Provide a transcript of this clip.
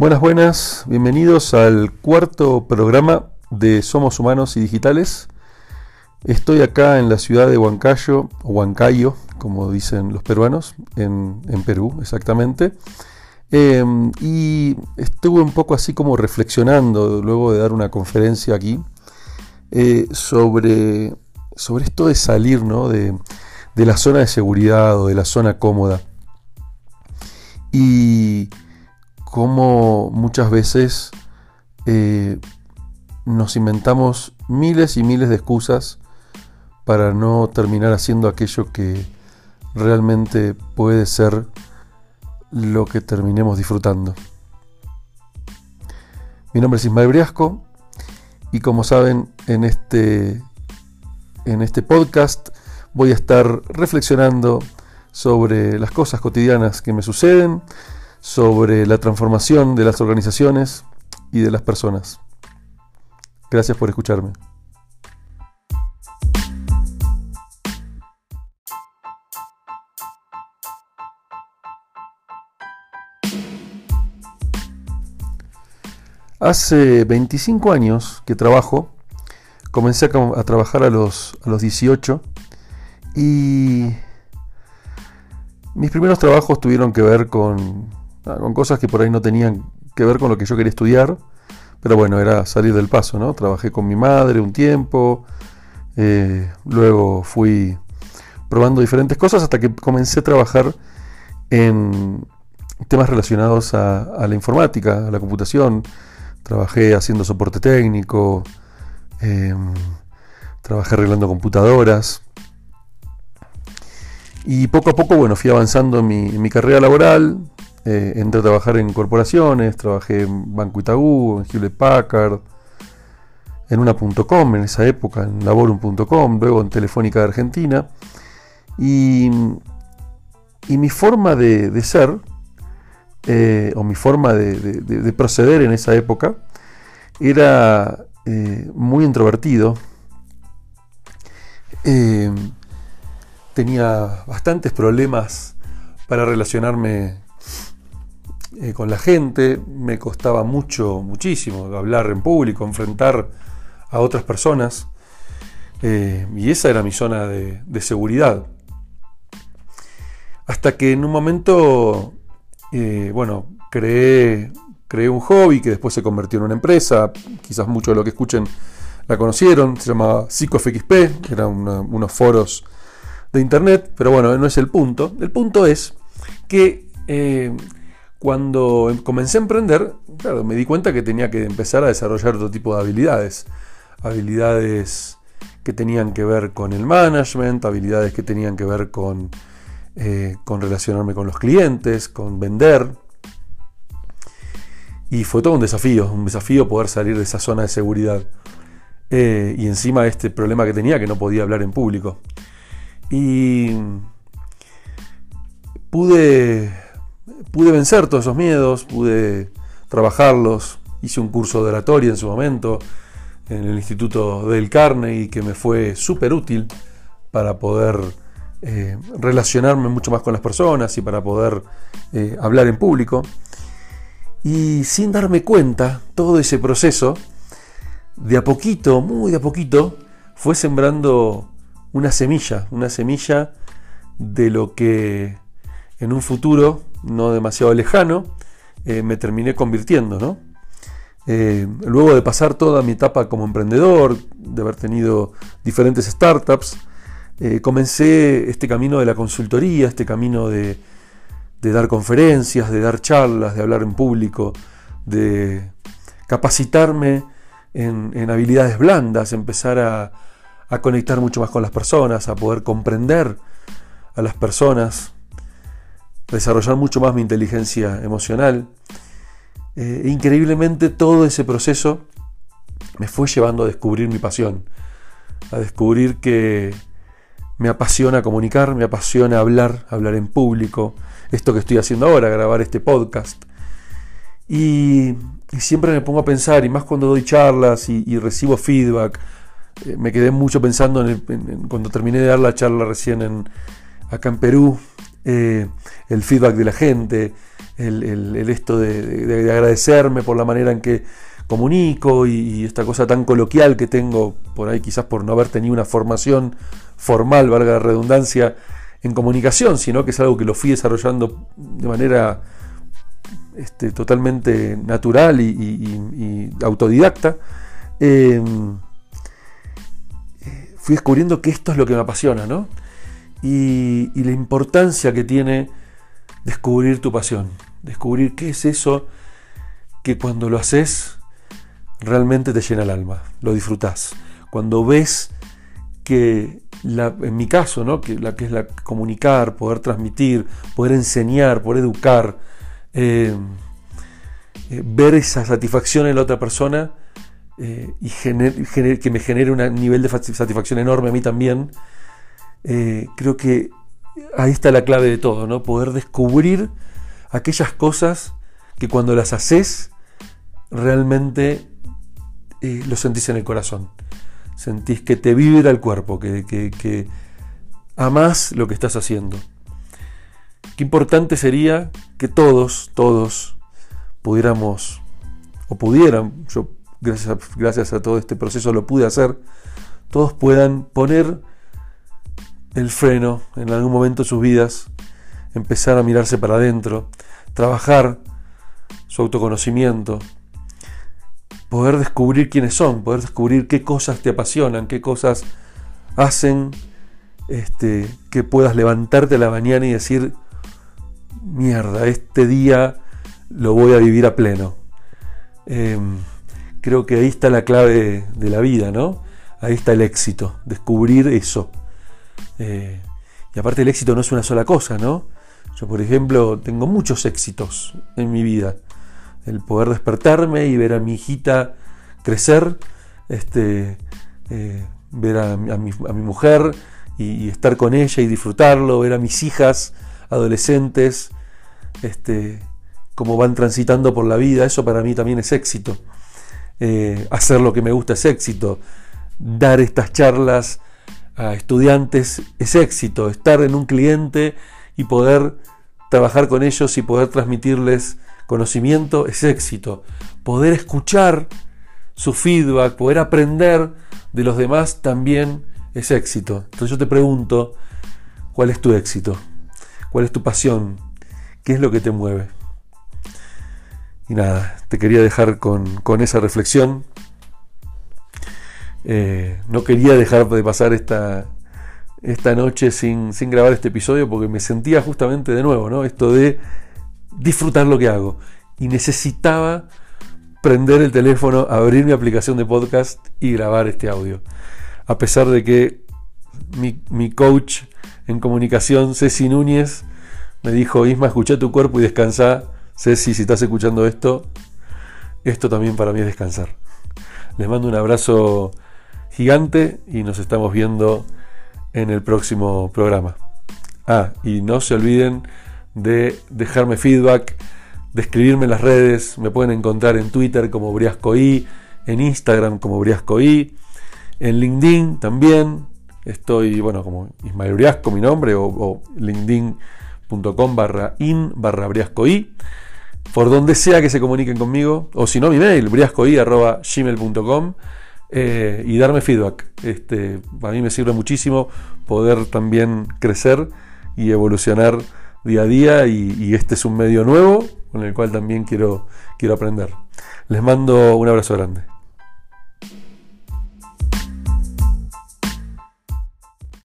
Buenas, buenas, bienvenidos al cuarto programa de Somos Humanos y Digitales. Estoy acá en la ciudad de Huancayo, o Huancayo, como dicen los peruanos, en, Perú exactamente. Em, y estuve un poco así como reflexionando luego de dar una conferencia aquí eh, sobre, sobre esto de salir de, de la zona de seguridad o de la zona cómoda. Y cómo muchas veces eh, nos inventamos miles y miles de excusas para no terminar haciendo aquello que realmente puede ser lo que terminemos disfrutando. Mi nombre es Ismael Briasco y como saben en este, en este podcast voy a estar reflexionando sobre las cosas cotidianas que me suceden, sobre la transformación de las organizaciones y de las personas. Gracias por escucharme. Hace 25 años que trabajo, comencé a, trabajar a los, a los 18 y mis primeros trabajos tuvieron que ver con con cosas que por ahí no tenían que ver con lo que yo quería estudiar, pero bueno, era salir del paso, ¿no? Trabajé con mi madre un tiempo, eh, luego fui probando diferentes cosas hasta que comencé a trabajar en temas relacionados a, la informática, a la computación. Trabajé haciendo soporte técnico, em, trabajé arreglando computadoras. Y poco a poco, bueno, fui avanzando en mi carrera laboral, eh, entré a trabajar en corporaciones, trabajé en Banco Itaú, en Hewlett Packard, en una.com en esa época, en laborum.com, luego en Telefónica de Argentina. Y, mi forma de, ser, eh, o mi forma de, proceder en esa época, era eh, muy introvertido. tenía bastantes problemas para relacionarme eh, con la gente, me costaba mucho, muchísimo hablar en público, enfrentar a otras personas, eh, y esa era mi zona de, seguridad. Hasta que en un momento, eh, bueno, creé, creé un hobby que después se convirtió en una empresa, quizás muchos de los que escuchen la conocieron, se llamaba PsicoFXP, eran unos foros de internet, pero bueno, no es el punto. El punto es que cuando comencé a emprender, claro, me di cuenta que tenía que empezar a desarrollar otro tipo de habilidades. Habilidades que tenían que ver con el management, habilidades que tenían que ver con, eh, relacionarme con los clientes, con vender. Y fue todo un desafío, un desafío poder salir de esa zona de seguridad. Eh, y encima este problema que tenía, que no podía hablar en público. Y pude pude vencer todos esos miedos, pude trabajarlos, hice un curso de oratoria en su momento en el Instituto del Carnegie que me fue súper útil para poder eh, relacionarme mucho más con las personas y para poder eh, hablar en público. Y sin darme cuenta, todo ese proceso, de a poquito, muy de a poquito, fue sembrando una semilla, una semilla de lo que en un futuro no demasiado lejano, eh, me terminé convirtiendo, ¿no? Eh, luego de pasar toda mi etapa como emprendedor, de haber tenido diferentes startups, eh, comencé este camino de la consultoría, este camino de, dar conferencias, de dar charlas, de hablar en público, de capacitarme en, habilidades blandas, empezar a, a conectar mucho más con las personas, a poder comprender a las personas, desarrollar mucho más mi inteligencia emocional. Eh, increíblemente todo ese proceso me fue llevando a descubrir mi pasión, a descubrir que me apasiona comunicar, me apasiona hablar, hablar en público, esto que estoy haciendo ahora, grabar este podcast. Y, siempre me pongo a pensar, y más cuando doy charlas y, recibo feedback, eh, me quedé mucho pensando en, cuando terminé de dar la charla recién acá en Perú, eh, el feedback de la gente, el, esto de, agradecerme por la manera en que comunico y, esta cosa tan coloquial que tengo por ahí quizás por no haber tenido una formación formal, valga la redundancia, en comunicación, sino que es algo que lo fui desarrollando de manera este, totalmente natural y, autodidacta. Em, fui descubriendo que esto es lo que me apasiona, ¿no? Y, la importancia que tiene descubrir tu pasión, descubrir qué es eso que cuando lo haces realmente te llena el alma, lo disfrutas. Cuando ves que, en mi caso, ¿no? que, la, que es la comunicar, poder transmitir, poder enseñar, poder educar, eh, eh, ver esa satisfacción en la otra persona eh, y que me genere un nivel de satisfacción enorme a mí también, creo que ahí está la clave de todo, ¿no? Poder descubrir aquellas cosas que cuando las haces realmente lo sentís en el corazón. Sentís que te vibra el cuerpo, que, que, que amás lo que estás haciendo. Qué importante sería que todos, todos pudiéramos, o pudieran, yo gracias gracias a todo este proceso lo pude hacer, todos puedan poner el freno en algún momento de sus vidas, empezar a mirarse para adentro, trabajar su autoconocimiento, poder descubrir quiénes son, poder descubrir qué cosas te apasionan, qué cosas hacen este, que puedas levantarte a la mañana y decir, mierda, este día lo voy a vivir a pleno. Em, creo que ahí está la clave de la vida, ¿no? Ahí está el éxito, descubrir eso. Eh, y aparte el éxito no es una sola cosa, ¿no? Yo, por ejemplo, tengo muchos éxitos en mi vida. El poder despertarme y ver a mi hijita crecer, este, eh, ver a, mi, mujer y, estar con ella y disfrutarlo, ver a mis hijas adolescentes, este, cómo van transitando por la vida, eso para mí también es éxito. Eh, hacer lo que me gusta es éxito. Dar estas charlas a estudiantes es éxito. Estar en un cliente y poder trabajar con ellos y poder transmitirles conocimiento es éxito. Poder escuchar su feedback, poder aprender de los demás también es éxito. Entonces yo te pregunto, ¿cuál es tu éxito? ¿Cuál es tu pasión? ¿Qué es lo que te mueve? Y nada, te quería dejar con, esa reflexión. Eh, no quería dejar de pasar esta, esta noche sin, sin, grabar este episodio porque me sentía justamente de nuevo, ¿no? Esto de disfrutar lo que hago. Y necesitaba prender el teléfono, abrir mi aplicación de podcast y grabar este audio. A pesar de que mi, mi coach en comunicación, Ceci Núñez, me dijo, Isma, escucha tu cuerpo y descansa. Ceci, si estás escuchando esto, esto también para mí es descansar. Les mando un abrazo gigante y nos estamos viendo en el próximo programa. Ah, y no se olviden de dejarme feedback, de escribirme en las redes. Me pueden encontrar en Twitter como BriascoI, en Instagram como BriascoI, en LinkedIn también. Estoy, bueno, como Ismael Briasco, mi nombre, o, linkedin.com barra in barra briascoi. Por donde sea que se comuniquen conmigo, o si no, mi mail, briascoi arroba gmail.com. Eh, y darme feedback. Este, a mí me sirve muchísimo poder también crecer y evolucionar día a día y, y, este es un medio nuevo con el cual también quiero, quiero aprender. Les mando un abrazo grande.